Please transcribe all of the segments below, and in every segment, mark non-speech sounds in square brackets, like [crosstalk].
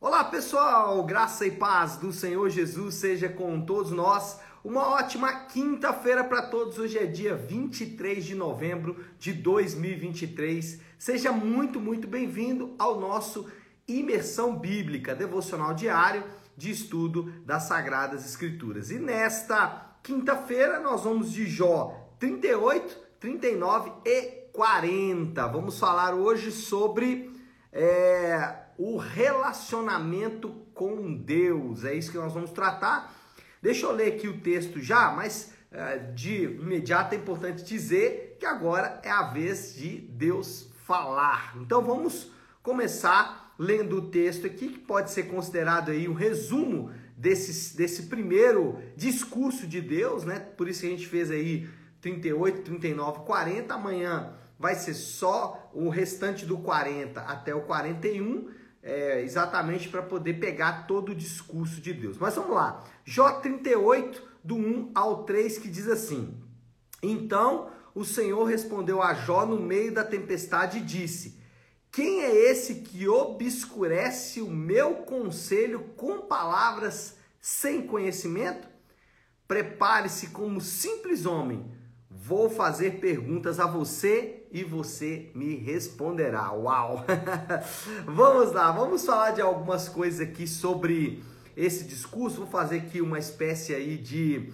Olá pessoal, graça e paz do Senhor Jesus seja com todos nós. Uma ótima quinta-feira para todos. Hoje é dia 23 de novembro de 2023. Seja muito, muito bem-vindo ao nosso Imersão Bíblica, devocional diário de estudo das Sagradas Escrituras. E nesta quinta-feira nós vamos de Jó 38, 39 e 40. Vamos falar hoje sobre. É o relacionamento com Deus. É isso que nós vamos tratar. Deixa eu ler aqui o texto já, mas é, de imediato é importante dizer que agora é a vez de Deus falar. Então vamos começar lendo o texto aqui, que pode ser considerado aí um resumo desse, desse primeiro discurso de Deus, né? Por isso que a gente fez aí 38, 39, 40. Amanhã vai ser só o restante do 40 até o 41 é, exatamente para poder pegar todo o discurso de Deus. Mas vamos lá. Jó 38, do 1 ao 3, que diz assim: Então o Senhor respondeu a Jó no meio da tempestade e disse: Quem é esse que obscurece o meu conselho com palavras sem conhecimento? Prepare-se como simples homem. Vou fazer perguntas a você e você me responderá. Uau! [laughs] vamos lá, vamos falar de algumas coisas aqui sobre esse discurso. Vou fazer aqui uma espécie aí de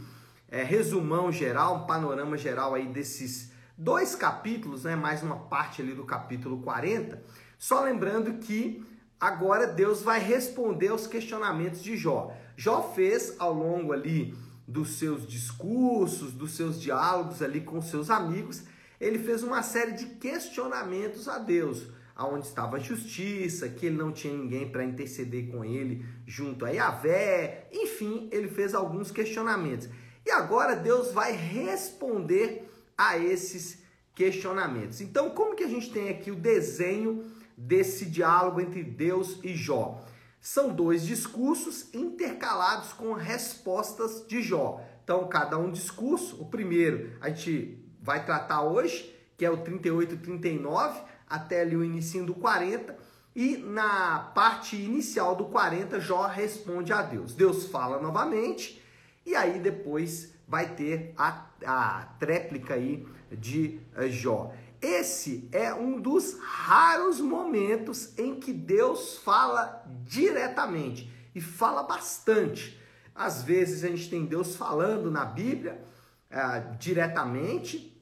é, resumão geral, um panorama geral aí desses dois capítulos, né? Mais uma parte ali do capítulo 40. Só lembrando que agora Deus vai responder aos questionamentos de Jó. Jó fez ao longo ali dos seus discursos, dos seus diálogos ali com seus amigos, ele fez uma série de questionamentos a Deus, aonde estava a justiça, que ele não tinha ninguém para interceder com ele junto a Yahvé, enfim, ele fez alguns questionamentos. E agora Deus vai responder a esses questionamentos. Então, como que a gente tem aqui o desenho desse diálogo entre Deus e Jó? São dois discursos intercalados com respostas de Jó. Então, cada um discurso, o primeiro a gente vai tratar hoje, que é o 38 e 39, até ali o início do 40. E na parte inicial do 40, Jó responde a Deus. Deus fala novamente, e aí depois vai ter a, a tréplica aí de eh, Jó. Esse é um dos raros momentos em que Deus fala diretamente e fala bastante. Às vezes a gente tem Deus falando na Bíblia uh, diretamente,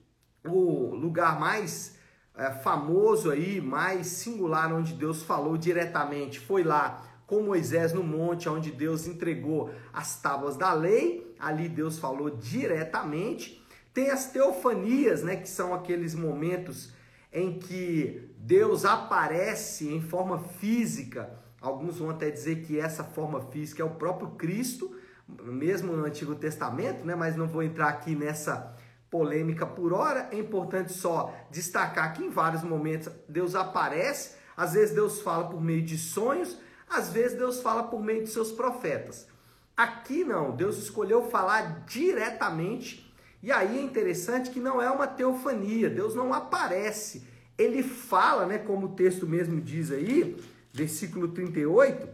o lugar mais é, famoso aí, mais singular, onde Deus falou diretamente, foi lá com Moisés no monte, onde Deus entregou as tábuas da lei. Ali Deus falou diretamente. Tem as teofanias, né, que são aqueles momentos em que Deus aparece em forma física. Alguns vão até dizer que essa forma física é o próprio Cristo, mesmo no Antigo Testamento, né? Mas não vou entrar aqui nessa polêmica por hora, é importante só destacar que em vários momentos Deus aparece, às vezes Deus fala por meio de sonhos, às vezes Deus fala por meio de seus profetas. Aqui não, Deus escolheu falar diretamente, e aí é interessante que não é uma teofania, Deus não aparece, ele fala, né, como o texto mesmo diz aí, versículo 38,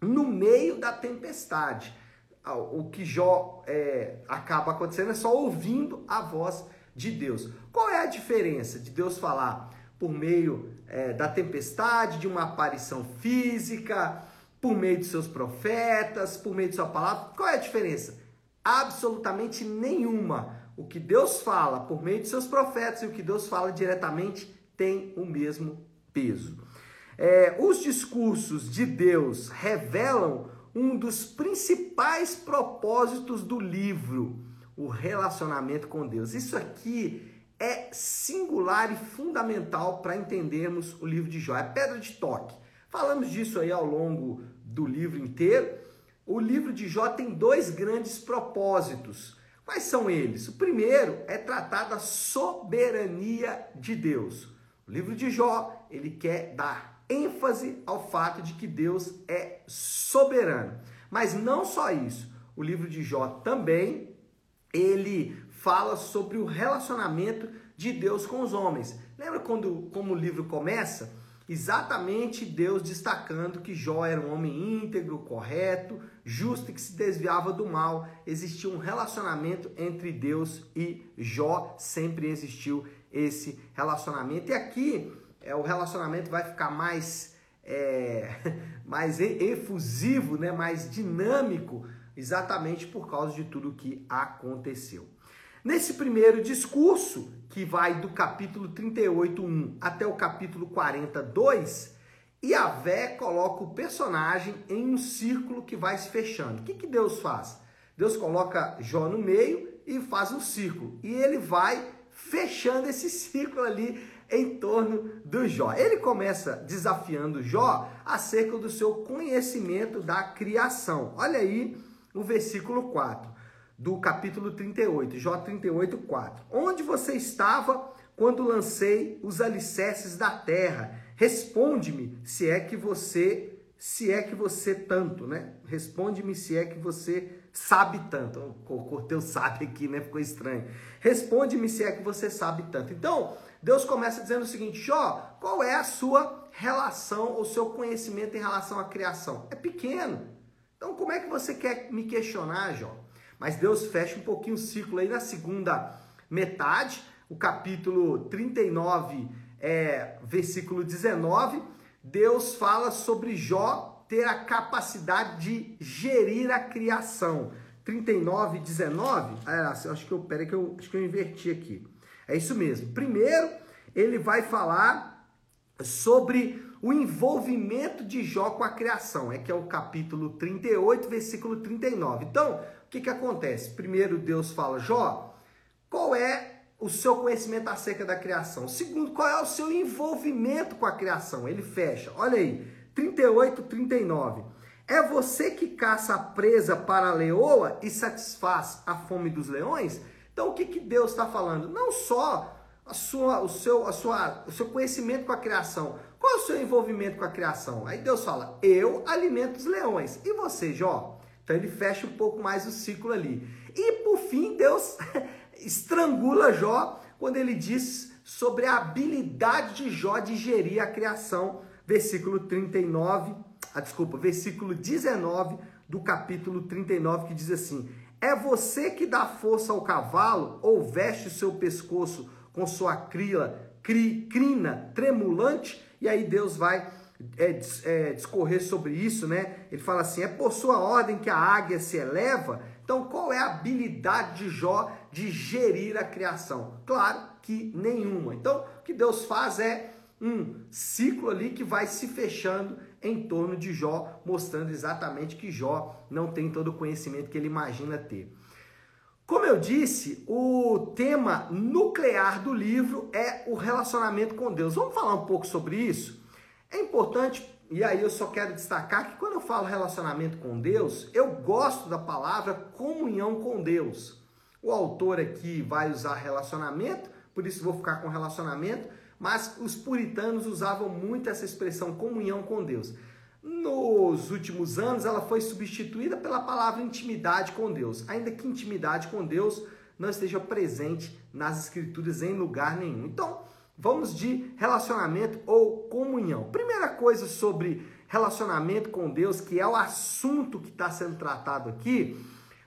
no meio da tempestade o que Jó é, acaba acontecendo é só ouvindo a voz de Deus. Qual é a diferença de Deus falar por meio é, da tempestade, de uma aparição física, por meio de seus profetas, por meio de sua palavra? Qual é a diferença? Absolutamente nenhuma. O que Deus fala por meio de seus profetas e o que Deus fala diretamente tem o mesmo peso. É, os discursos de Deus revelam um dos principais propósitos do livro, o relacionamento com Deus. Isso aqui é singular e fundamental para entendermos o livro de Jó. É pedra de toque. Falamos disso aí ao longo do livro inteiro. O livro de Jó tem dois grandes propósitos. Quais são eles? O primeiro é tratar da soberania de Deus. O livro de Jó, ele quer dar ênfase ao fato de que Deus é soberano. Mas não só isso, o livro de Jó também ele fala sobre o relacionamento de Deus com os homens. Lembra quando como o livro começa? exatamente Deus destacando que Jó era um homem íntegro, correto, justo e que se desviava do mal. Existia um relacionamento entre Deus e Jó, sempre existiu esse relacionamento. E aqui é, o relacionamento vai ficar mais, é, [laughs] mais efusivo, né, mais dinâmico, exatamente por causa de tudo que aconteceu. Nesse primeiro discurso, que vai do capítulo 38, 1 até o capítulo 42, Yahvé coloca o personagem em um círculo que vai se fechando. O que, que Deus faz? Deus coloca Jó no meio e faz um círculo. E ele vai fechando esse [laughs] círculo ali em torno do Jó. Ele começa desafiando Jó acerca do seu conhecimento da criação. Olha aí o versículo 4 do capítulo 38, Jó 38, 4. Onde você estava quando lancei os alicerces da terra? Responde-me se é que você, se é que você tanto, né? Responde-me se é que você sabe tanto. Cortei o sabe aqui, né? Ficou estranho. Responde-me se é que você sabe tanto. Então, Deus começa dizendo o seguinte: Jó, qual é a sua relação, o seu conhecimento em relação à criação? É pequeno. Então, como é que você quer me questionar, Jó? Mas Deus fecha um pouquinho o ciclo aí na segunda metade, o capítulo 39, é, versículo 19. Deus fala sobre Jó ter a capacidade de gerir a criação. 39, 19. Ah, acho que eu, peraí que eu, acho que eu inverti aqui. É isso mesmo. Primeiro, ele vai falar sobre o envolvimento de Jó com a criação. É que é o capítulo 38, versículo 39. Então, que, que acontece? Primeiro, Deus fala, Jó, qual é o seu conhecimento acerca da criação? Segundo, qual é o seu envolvimento com a criação? Ele fecha, olha aí, 38, 39. É você que caça a presa para a leoa e satisfaz a fome dos leões? Então, o que, que Deus está falando? Não só a sua, o, seu, a sua, o seu conhecimento com a criação. Qual é o seu envolvimento com a criação? Aí Deus fala: Eu alimento os leões. E você, Jó? Então ele fecha um pouco mais o ciclo ali. E por fim, Deus [laughs] estrangula Jó quando ele diz sobre a habilidade de Jó de gerir a criação, versículo 39, ah, desculpa, versículo 19 do capítulo 39, que diz assim: É você que dá força ao cavalo ou veste o seu pescoço com sua crila, cri, crina tremulante? E aí Deus vai é, é, discorrer sobre isso, né? Ele fala assim: é por sua ordem que a águia se eleva. Então, qual é a habilidade de Jó de gerir a criação? Claro que nenhuma. Então, o que Deus faz é um ciclo ali que vai se fechando em torno de Jó, mostrando exatamente que Jó não tem todo o conhecimento que ele imagina ter. Como eu disse, o tema nuclear do livro é o relacionamento com Deus. Vamos falar um pouco sobre isso? É importante, e aí eu só quero destacar que quando eu falo relacionamento com Deus, eu gosto da palavra comunhão com Deus. O autor aqui vai usar relacionamento, por isso vou ficar com relacionamento, mas os puritanos usavam muito essa expressão comunhão com Deus. Nos últimos anos, ela foi substituída pela palavra intimidade com Deus, ainda que intimidade com Deus não esteja presente nas escrituras em lugar nenhum. Então, Vamos de relacionamento ou comunhão. Primeira coisa sobre relacionamento com Deus, que é o assunto que está sendo tratado aqui.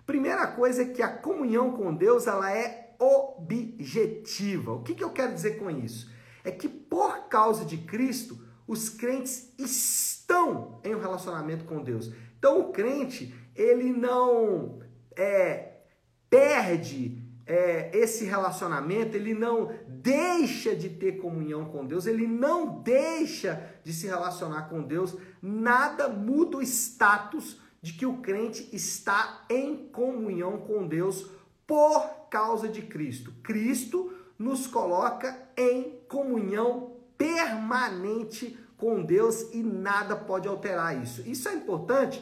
Primeira coisa é que a comunhão com Deus ela é objetiva. O que, que eu quero dizer com isso? É que por causa de Cristo, os crentes estão em um relacionamento com Deus. Então o crente ele não é, perde é, esse relacionamento, ele não deixa de ter comunhão com Deus, ele não deixa de se relacionar com Deus, nada muda o status de que o crente está em comunhão com Deus por causa de Cristo. Cristo nos coloca em comunhão permanente com Deus e nada pode alterar isso. Isso é importante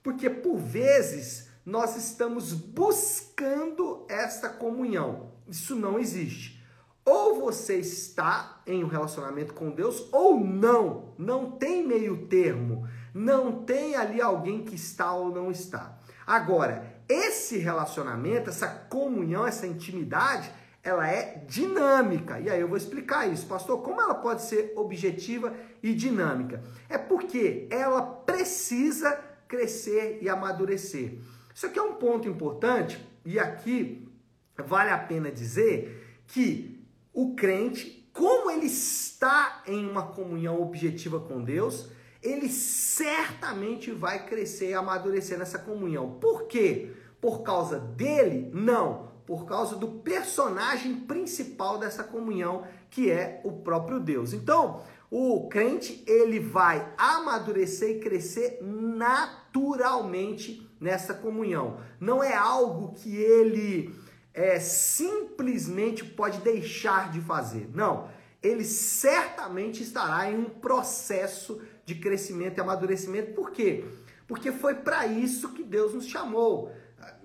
porque por vezes nós estamos buscando esta comunhão. Isso não existe. Ou você está em um relacionamento com Deus ou não. Não tem meio termo. Não tem ali alguém que está ou não está. Agora, esse relacionamento, essa comunhão, essa intimidade, ela é dinâmica. E aí eu vou explicar isso, pastor, como ela pode ser objetiva e dinâmica? É porque ela precisa crescer e amadurecer. Isso aqui é um ponto importante e aqui vale a pena dizer que o crente, como ele está em uma comunhão objetiva com Deus, ele certamente vai crescer e amadurecer nessa comunhão. Por quê? Por causa dele? Não, por causa do personagem principal dessa comunhão, que é o próprio Deus. Então, o crente, ele vai amadurecer e crescer naturalmente nessa comunhão. Não é algo que ele é, simplesmente pode deixar de fazer. Não, ele certamente estará em um processo de crescimento e amadurecimento. Por quê? Porque foi para isso que Deus nos chamou.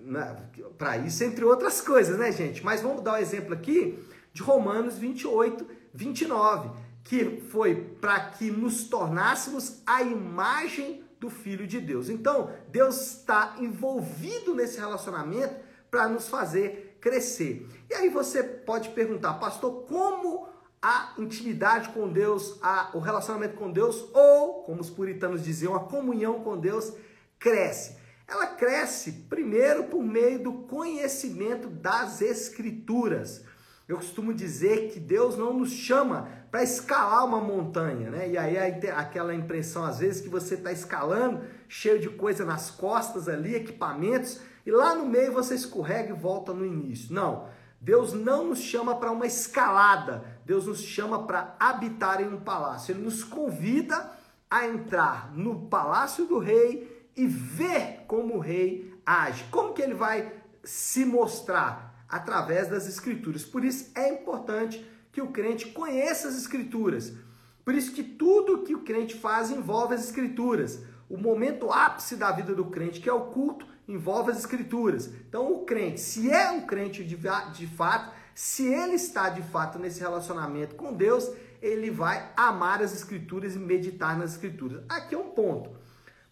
Né? Para isso, entre outras coisas, né, gente? Mas vamos dar um exemplo aqui de Romanos 28, 29, que foi para que nos tornássemos a imagem do Filho de Deus. Então, Deus está envolvido nesse relacionamento para nos fazer crescer. E aí você pode perguntar, pastor, como a intimidade com Deus, a, o relacionamento com Deus, ou, como os puritanos diziam, a comunhão com Deus cresce. Ela cresce primeiro por meio do conhecimento das Escrituras. Eu costumo dizer que Deus não nos chama para escalar uma montanha, né? E aí aquela impressão às vezes que você está escalando, cheio de coisa nas costas ali, equipamentos, e lá no meio você escorrega e volta no início. Não. Deus não nos chama para uma escalada, Deus nos chama para habitar em um palácio. Ele nos convida a entrar no palácio do rei e ver como o rei age. Como que ele vai se mostrar? Através das escrituras. Por isso é importante que o crente conheça as escrituras. Por isso que tudo que o crente faz envolve as escrituras. O momento ápice da vida do crente, que é o culto, envolve as escrituras. Então, o crente, se é um crente de, de fato, se ele está de fato nesse relacionamento com Deus, ele vai amar as escrituras e meditar nas escrituras. Aqui é um ponto.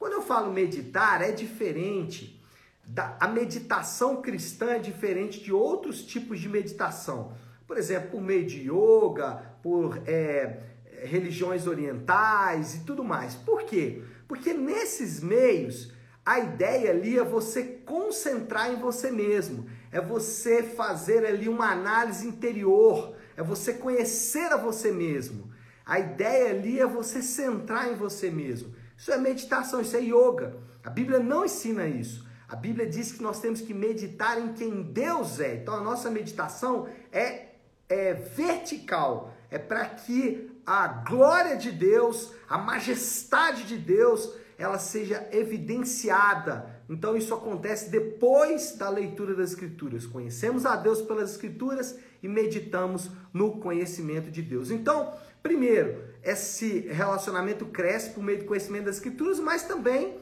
Quando eu falo meditar, é diferente. Da, a meditação cristã é diferente de outros tipos de meditação. Por exemplo, por meio de yoga, por é, religiões orientais e tudo mais. Por quê? Porque nesses meios a ideia ali é você concentrar em você mesmo, é você fazer ali uma análise interior, é você conhecer a você mesmo. A ideia ali é você centrar em você mesmo. Isso é meditação, isso é yoga. A Bíblia não ensina isso. A Bíblia diz que nós temos que meditar em quem Deus é. Então a nossa meditação é, é vertical, é para que a glória de Deus, a majestade de Deus ela seja evidenciada. Então isso acontece depois da leitura das escrituras. Conhecemos a Deus pelas escrituras e meditamos no conhecimento de Deus. Então, primeiro, esse relacionamento cresce por meio do conhecimento das escrituras, mas também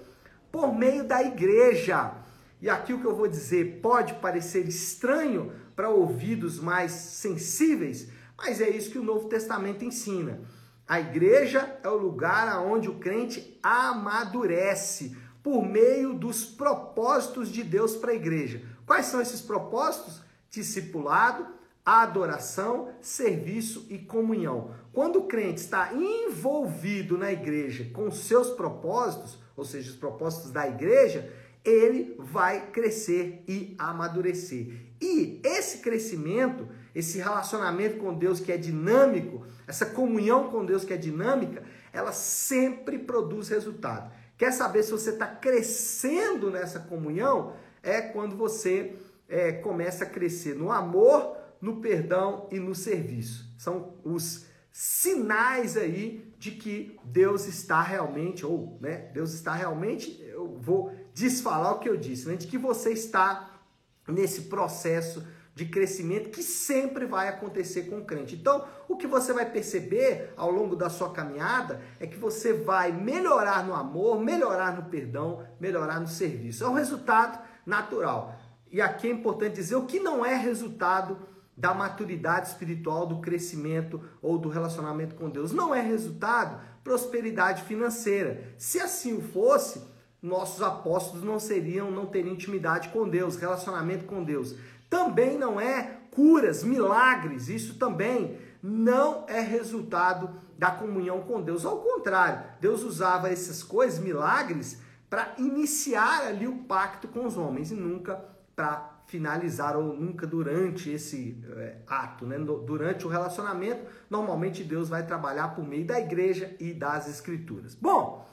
por meio da igreja. E aqui o que eu vou dizer pode parecer estranho para ouvidos mais sensíveis, mas é isso que o Novo Testamento ensina. A igreja é o lugar onde o crente amadurece por meio dos propósitos de Deus para a igreja. Quais são esses propósitos? Discipulado, adoração, serviço e comunhão. Quando o crente está envolvido na igreja com seus propósitos, ou seja, os propósitos da igreja, ele vai crescer e amadurecer. E esse crescimento, esse relacionamento com Deus que é dinâmico, essa comunhão com Deus que é dinâmica, ela sempre produz resultado. Quer saber se você está crescendo nessa comunhão? É quando você é, começa a crescer no amor, no perdão e no serviço. São os sinais aí de que Deus está realmente, ou né, Deus está realmente, eu vou desfalar o que eu disse, né, de que você está nesse processo de crescimento que sempre vai acontecer com o crente. Então, o que você vai perceber ao longo da sua caminhada é que você vai melhorar no amor, melhorar no perdão, melhorar no serviço. É um resultado natural. E aqui é importante dizer o que não é resultado da maturidade espiritual, do crescimento ou do relacionamento com Deus. Não é resultado prosperidade financeira. Se assim o fosse, nossos apóstolos não seriam, não teriam intimidade com Deus, relacionamento com Deus. Também não é curas, milagres, isso também não é resultado da comunhão com Deus. Ao contrário, Deus usava essas coisas, milagres, para iniciar ali o pacto com os homens e nunca para finalizar ou nunca durante esse é, ato, né? durante o relacionamento, normalmente Deus vai trabalhar por meio da igreja e das escrituras. Bom,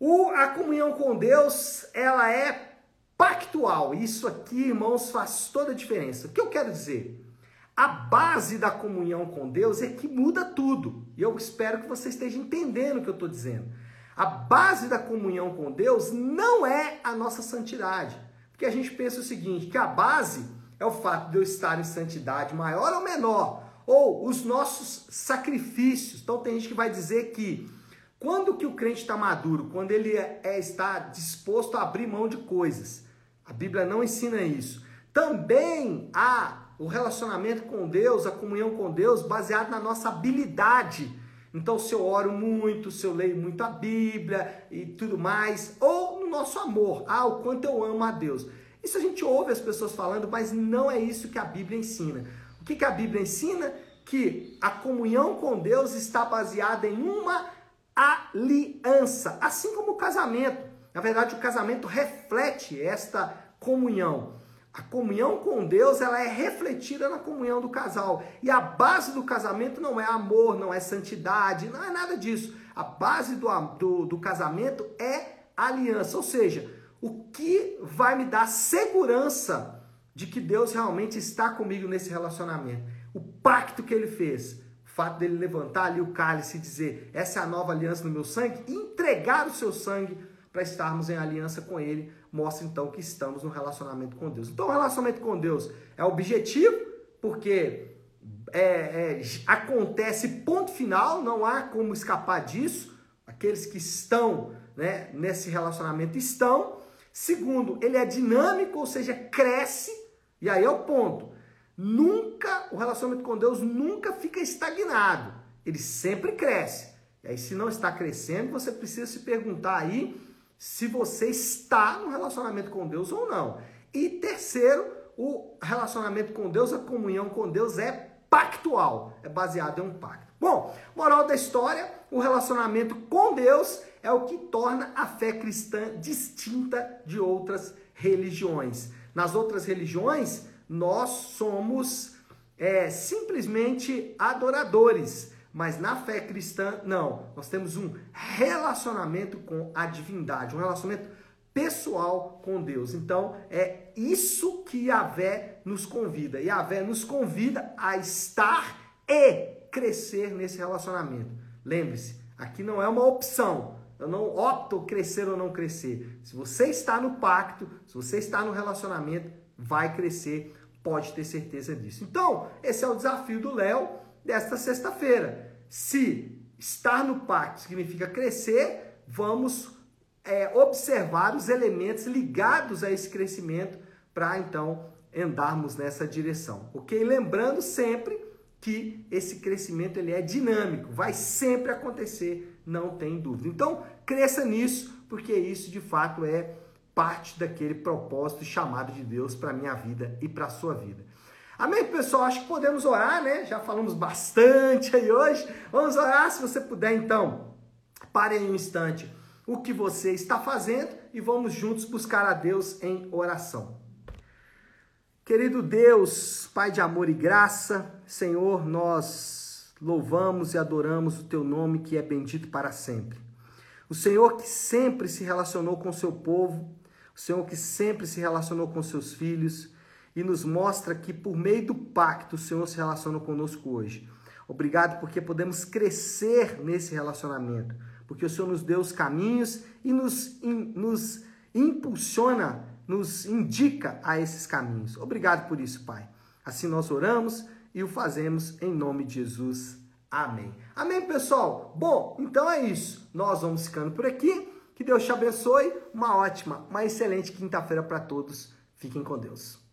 o, a comunhão com Deus, ela é pactual. Isso aqui, irmãos, faz toda a diferença. O que eu quero dizer? A base da comunhão com Deus é que muda tudo. E eu espero que você esteja entendendo o que eu estou dizendo. A base da comunhão com Deus não é a nossa santidade. Porque a gente pensa o seguinte, que a base é o fato de eu estar em santidade maior ou menor, ou os nossos sacrifícios. Então tem gente que vai dizer que quando que o crente está maduro? Quando ele é, é, está disposto a abrir mão de coisas. A Bíblia não ensina isso. Também há o relacionamento com Deus, a comunhão com Deus, baseado na nossa habilidade. Então, se eu oro muito, se eu leio muito a Bíblia e tudo mais, ou nosso amor. Ah, o quanto eu amo a Deus. Isso a gente ouve as pessoas falando, mas não é isso que a Bíblia ensina. O que, que a Bíblia ensina? Que a comunhão com Deus está baseada em uma aliança, assim como o casamento. Na verdade, o casamento reflete esta comunhão. A comunhão com Deus ela é refletida na comunhão do casal. E a base do casamento não é amor, não é santidade, não é nada disso. A base do, do, do casamento é aliança, ou seja, o que vai me dar segurança de que Deus realmente está comigo nesse relacionamento. O pacto que ele fez, o fato dele levantar ali o cálice e dizer: essa é a nova aliança no meu sangue, entregar o seu sangue para estarmos em aliança com ele, mostra então que estamos no relacionamento com Deus. Então, o relacionamento com Deus é objetivo, porque é, é, acontece ponto final, não há como escapar disso. Aqueles que estão né, nesse relacionamento estão. Segundo, ele é dinâmico, ou seja, cresce. E aí é o ponto. Nunca, o relacionamento com Deus nunca fica estagnado. Ele sempre cresce. E aí, se não está crescendo, você precisa se perguntar aí se você está no relacionamento com Deus ou não. E terceiro, o relacionamento com Deus, a comunhão com Deus é pactual, é baseado em um pacto. Bom, moral da história, o relacionamento com Deus é o que torna a fé cristã distinta de outras religiões. Nas outras religiões, nós somos é, simplesmente adoradores, mas na fé cristã, não. Nós temos um relacionamento com a divindade, um relacionamento pessoal com Deus. Então, é isso que Yahvé nos convida. Yahvé nos convida a estar e crescer nesse relacionamento. Lembre-se, aqui não é uma opção. Eu não opto crescer ou não crescer. Se você está no pacto, se você está no relacionamento, vai crescer, pode ter certeza disso. Então, esse é o desafio do Léo desta sexta-feira. Se estar no pacto significa crescer, vamos é, observar os elementos ligados a esse crescimento para então andarmos nessa direção. Ok? Lembrando sempre que esse crescimento ele é dinâmico, vai sempre acontecer, não tem dúvida. Então, cresça nisso, porque isso de fato é parte daquele propósito chamado de Deus para minha vida e para a sua vida. Amém, pessoal? Acho que podemos orar, né? Já falamos bastante aí hoje. Vamos orar, se você puder, então. Pare aí um instante o que você está fazendo e vamos juntos buscar a Deus em oração. Querido Deus, Pai de amor e graça, Senhor, nós louvamos e adoramos o teu nome que é bendito para sempre. O Senhor que sempre se relacionou com seu povo, o Senhor que sempre se relacionou com seus filhos e nos mostra que por meio do pacto o Senhor se relaciona conosco hoje. Obrigado porque podemos crescer nesse relacionamento, porque o Senhor nos deu os caminhos e nos, in, nos impulsiona nos indica a esses caminhos. Obrigado por isso, Pai. Assim nós oramos e o fazemos em nome de Jesus. Amém. Amém, pessoal? Bom, então é isso. Nós vamos ficando por aqui. Que Deus te abençoe. Uma ótima, uma excelente quinta-feira para todos. Fiquem com Deus.